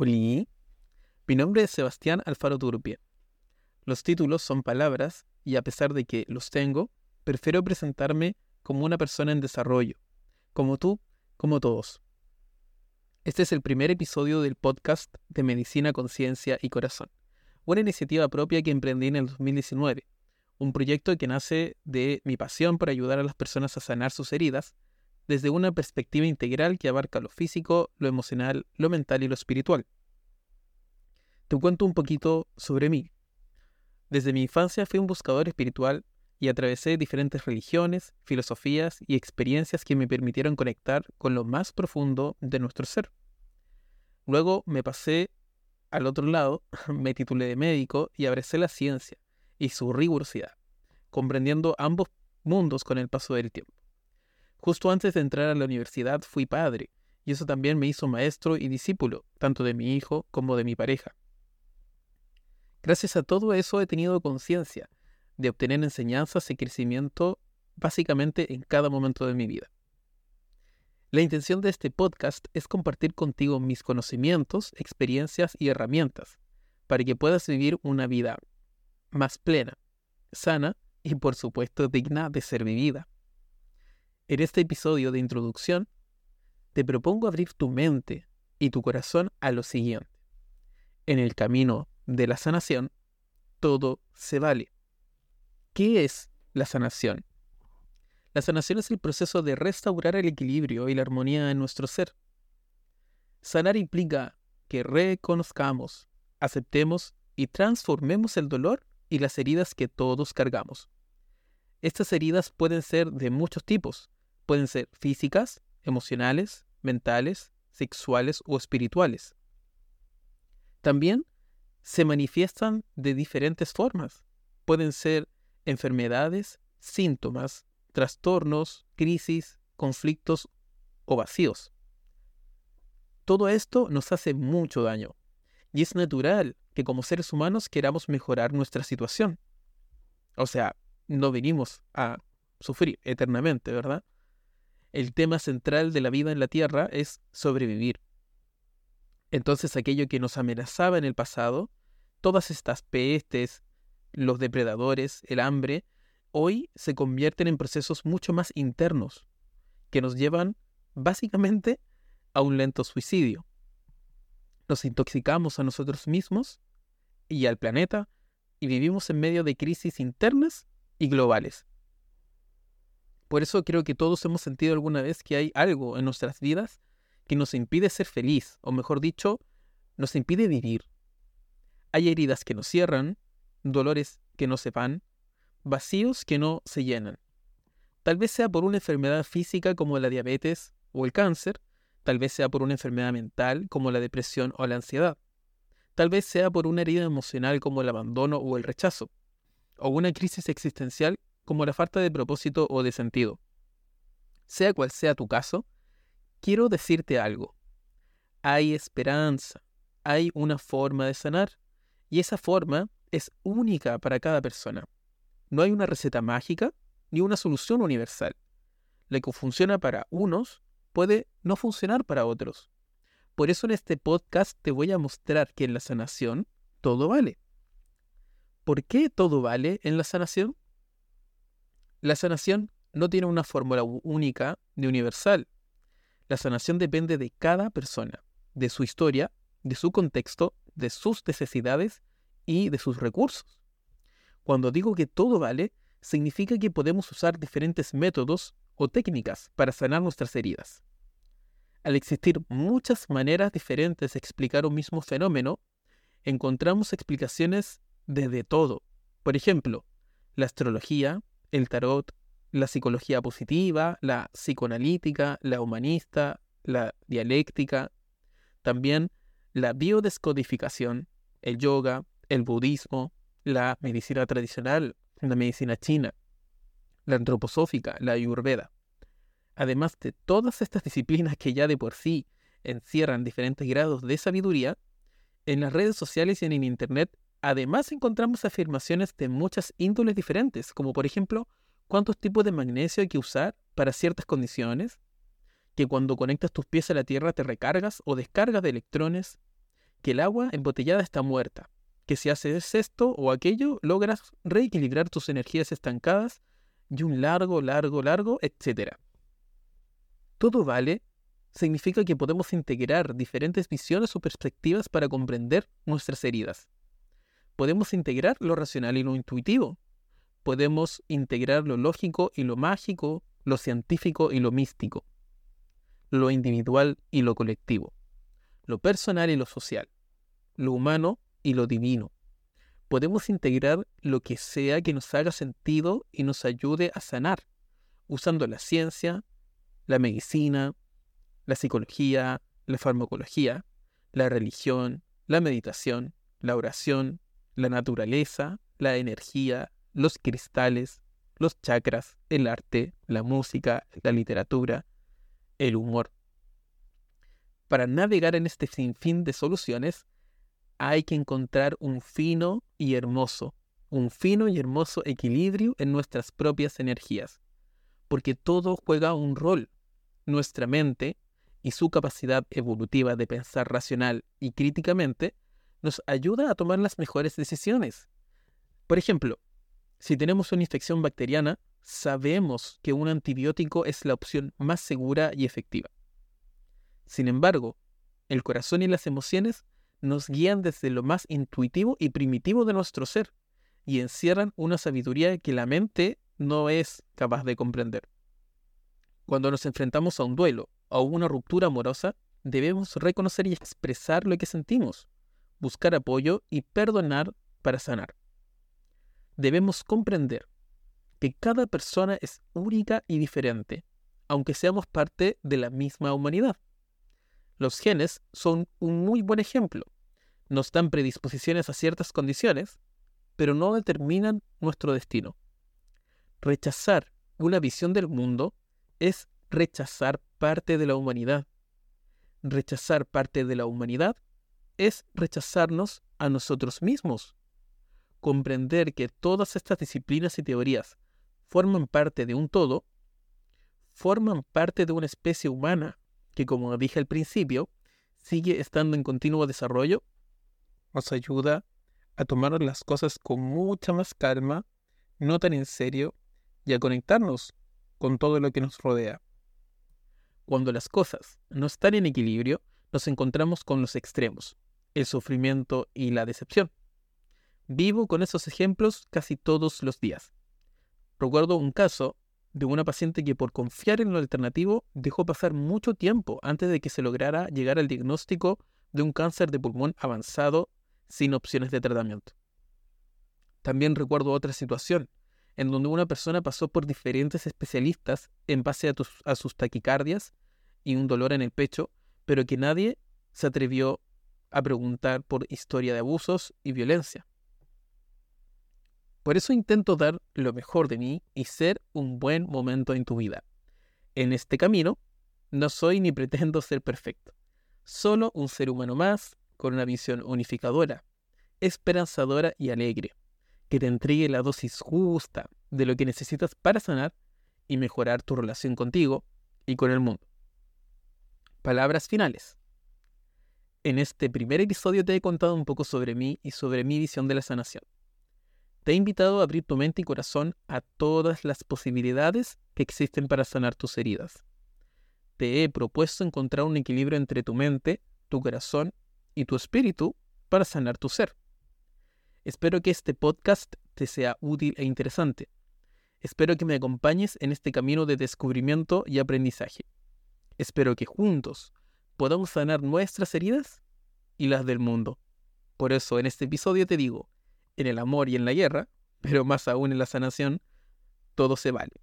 Oli. Mi nombre es Sebastián Alfaro Turpia. Los títulos son palabras y a pesar de que los tengo, prefiero presentarme como una persona en desarrollo, como tú, como todos. Este es el primer episodio del podcast de Medicina, Conciencia y Corazón, una iniciativa propia que emprendí en el 2019, un proyecto que nace de mi pasión por ayudar a las personas a sanar sus heridas desde una perspectiva integral que abarca lo físico, lo emocional, lo mental y lo espiritual. Te cuento un poquito sobre mí. Desde mi infancia fui un buscador espiritual y atravesé diferentes religiones, filosofías y experiencias que me permitieron conectar con lo más profundo de nuestro ser. Luego me pasé al otro lado, me titulé de médico y abracé la ciencia y su rigurosidad, comprendiendo ambos mundos con el paso del tiempo. Justo antes de entrar a la universidad fui padre, y eso también me hizo maestro y discípulo, tanto de mi hijo como de mi pareja. Gracias a todo eso he tenido conciencia de obtener enseñanzas y crecimiento básicamente en cada momento de mi vida. La intención de este podcast es compartir contigo mis conocimientos, experiencias y herramientas para que puedas vivir una vida más plena, sana y por supuesto digna de ser vivida. En este episodio de introducción, te propongo abrir tu mente y tu corazón a lo siguiente. En el camino de la sanación, todo se vale. ¿Qué es la sanación? La sanación es el proceso de restaurar el equilibrio y la armonía en nuestro ser. Sanar implica que reconozcamos, aceptemos y transformemos el dolor y las heridas que todos cargamos. Estas heridas pueden ser de muchos tipos, Pueden ser físicas, emocionales, mentales, sexuales o espirituales. También se manifiestan de diferentes formas. Pueden ser enfermedades, síntomas, trastornos, crisis, conflictos o vacíos. Todo esto nos hace mucho daño y es natural que como seres humanos queramos mejorar nuestra situación. O sea, no venimos a sufrir eternamente, ¿verdad? El tema central de la vida en la Tierra es sobrevivir. Entonces aquello que nos amenazaba en el pasado, todas estas pestes, los depredadores, el hambre, hoy se convierten en procesos mucho más internos, que nos llevan básicamente a un lento suicidio. Nos intoxicamos a nosotros mismos y al planeta y vivimos en medio de crisis internas y globales. Por eso creo que todos hemos sentido alguna vez que hay algo en nuestras vidas que nos impide ser feliz, o mejor dicho, nos impide vivir. Hay heridas que nos cierran, dolores que no se van, vacíos que no se llenan. Tal vez sea por una enfermedad física como la diabetes o el cáncer, tal vez sea por una enfermedad mental como la depresión o la ansiedad, tal vez sea por una herida emocional como el abandono o el rechazo, o una crisis existencial como la falta de propósito o de sentido. Sea cual sea tu caso, quiero decirte algo. Hay esperanza, hay una forma de sanar, y esa forma es única para cada persona. No hay una receta mágica ni una solución universal. Lo que funciona para unos puede no funcionar para otros. Por eso en este podcast te voy a mostrar que en la sanación todo vale. ¿Por qué todo vale en la sanación? La sanación no tiene una fórmula única ni universal. La sanación depende de cada persona, de su historia, de su contexto, de sus necesidades y de sus recursos. Cuando digo que todo vale, significa que podemos usar diferentes métodos o técnicas para sanar nuestras heridas. Al existir muchas maneras diferentes de explicar un mismo fenómeno, encontramos explicaciones desde todo. Por ejemplo, la astrología, el tarot, la psicología positiva, la psicoanalítica, la humanista, la dialéctica, también la biodescodificación, el yoga, el budismo, la medicina tradicional, la medicina china, la antroposófica, la ayurveda. Además de todas estas disciplinas que ya de por sí encierran diferentes grados de sabiduría, en las redes sociales y en Internet Además encontramos afirmaciones de muchas índoles diferentes, como por ejemplo, cuántos tipos de magnesio hay que usar para ciertas condiciones, que cuando conectas tus pies a la Tierra te recargas o descargas de electrones, que el agua embotellada está muerta, que si haces esto o aquello, logras reequilibrar tus energías estancadas y un largo, largo, largo, etc. Todo vale significa que podemos integrar diferentes visiones o perspectivas para comprender nuestras heridas. Podemos integrar lo racional y lo intuitivo. Podemos integrar lo lógico y lo mágico, lo científico y lo místico, lo individual y lo colectivo, lo personal y lo social, lo humano y lo divino. Podemos integrar lo que sea que nos haga sentido y nos ayude a sanar, usando la ciencia, la medicina, la psicología, la farmacología, la religión, la meditación, la oración, la naturaleza, la energía, los cristales, los chakras, el arte, la música, la literatura, el humor. Para navegar en este sinfín de soluciones, hay que encontrar un fino y hermoso, un fino y hermoso equilibrio en nuestras propias energías, porque todo juega un rol. Nuestra mente y su capacidad evolutiva de pensar racional y críticamente nos ayuda a tomar las mejores decisiones. Por ejemplo, si tenemos una infección bacteriana, sabemos que un antibiótico es la opción más segura y efectiva. Sin embargo, el corazón y las emociones nos guían desde lo más intuitivo y primitivo de nuestro ser y encierran una sabiduría que la mente no es capaz de comprender. Cuando nos enfrentamos a un duelo o una ruptura amorosa, debemos reconocer y expresar lo que sentimos, buscar apoyo y perdonar para sanar. Debemos comprender que cada persona es única y diferente, aunque seamos parte de la misma humanidad. Los genes son un muy buen ejemplo. Nos dan predisposiciones a ciertas condiciones, pero no determinan nuestro destino. Rechazar una visión del mundo es rechazar parte de la humanidad. Rechazar parte de la humanidad es rechazarnos a nosotros mismos. Comprender que todas estas disciplinas y teorías forman parte de un todo, forman parte de una especie humana que, como dije al principio, sigue estando en continuo desarrollo, nos ayuda a tomar las cosas con mucha más calma, no tan en serio, y a conectarnos con todo lo que nos rodea. Cuando las cosas no están en equilibrio, nos encontramos con los extremos, el sufrimiento y la decepción. Vivo con esos ejemplos casi todos los días. Recuerdo un caso de una paciente que por confiar en lo alternativo dejó pasar mucho tiempo antes de que se lograra llegar al diagnóstico de un cáncer de pulmón avanzado sin opciones de tratamiento. También recuerdo otra situación en donde una persona pasó por diferentes especialistas en base a, sus taquicardias y un dolor en el pecho, pero que nadie se atrevió a preguntar por historia de abusos y violencia. Por eso intento dar lo mejor de mí y ser un buen momento en tu vida. En este camino, no soy ni pretendo ser perfecto, solo un ser humano más con una visión unificadora, esperanzadora y alegre que te entregue la dosis justa de lo que necesitas para sanar y mejorar tu relación contigo y con el mundo. Palabras finales. En este primer episodio te he contado un poco sobre mí y sobre mi visión de la sanación. Te he invitado a abrir tu mente y corazón a todas las posibilidades que existen para sanar tus heridas. Te he propuesto encontrar un equilibrio entre tu mente, tu corazón y tu espíritu para sanar tu ser. Espero que este podcast te sea útil e interesante. Espero que me acompañes en este camino de descubrimiento y aprendizaje. Espero que juntos podamos sanar nuestras heridas y las del mundo. Por eso en este episodio te digo, en el amor y en la guerra, pero más aún en la sanación, todo se vale.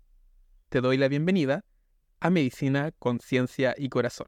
Te doy la bienvenida a Medicina, Conciencia y Corazón.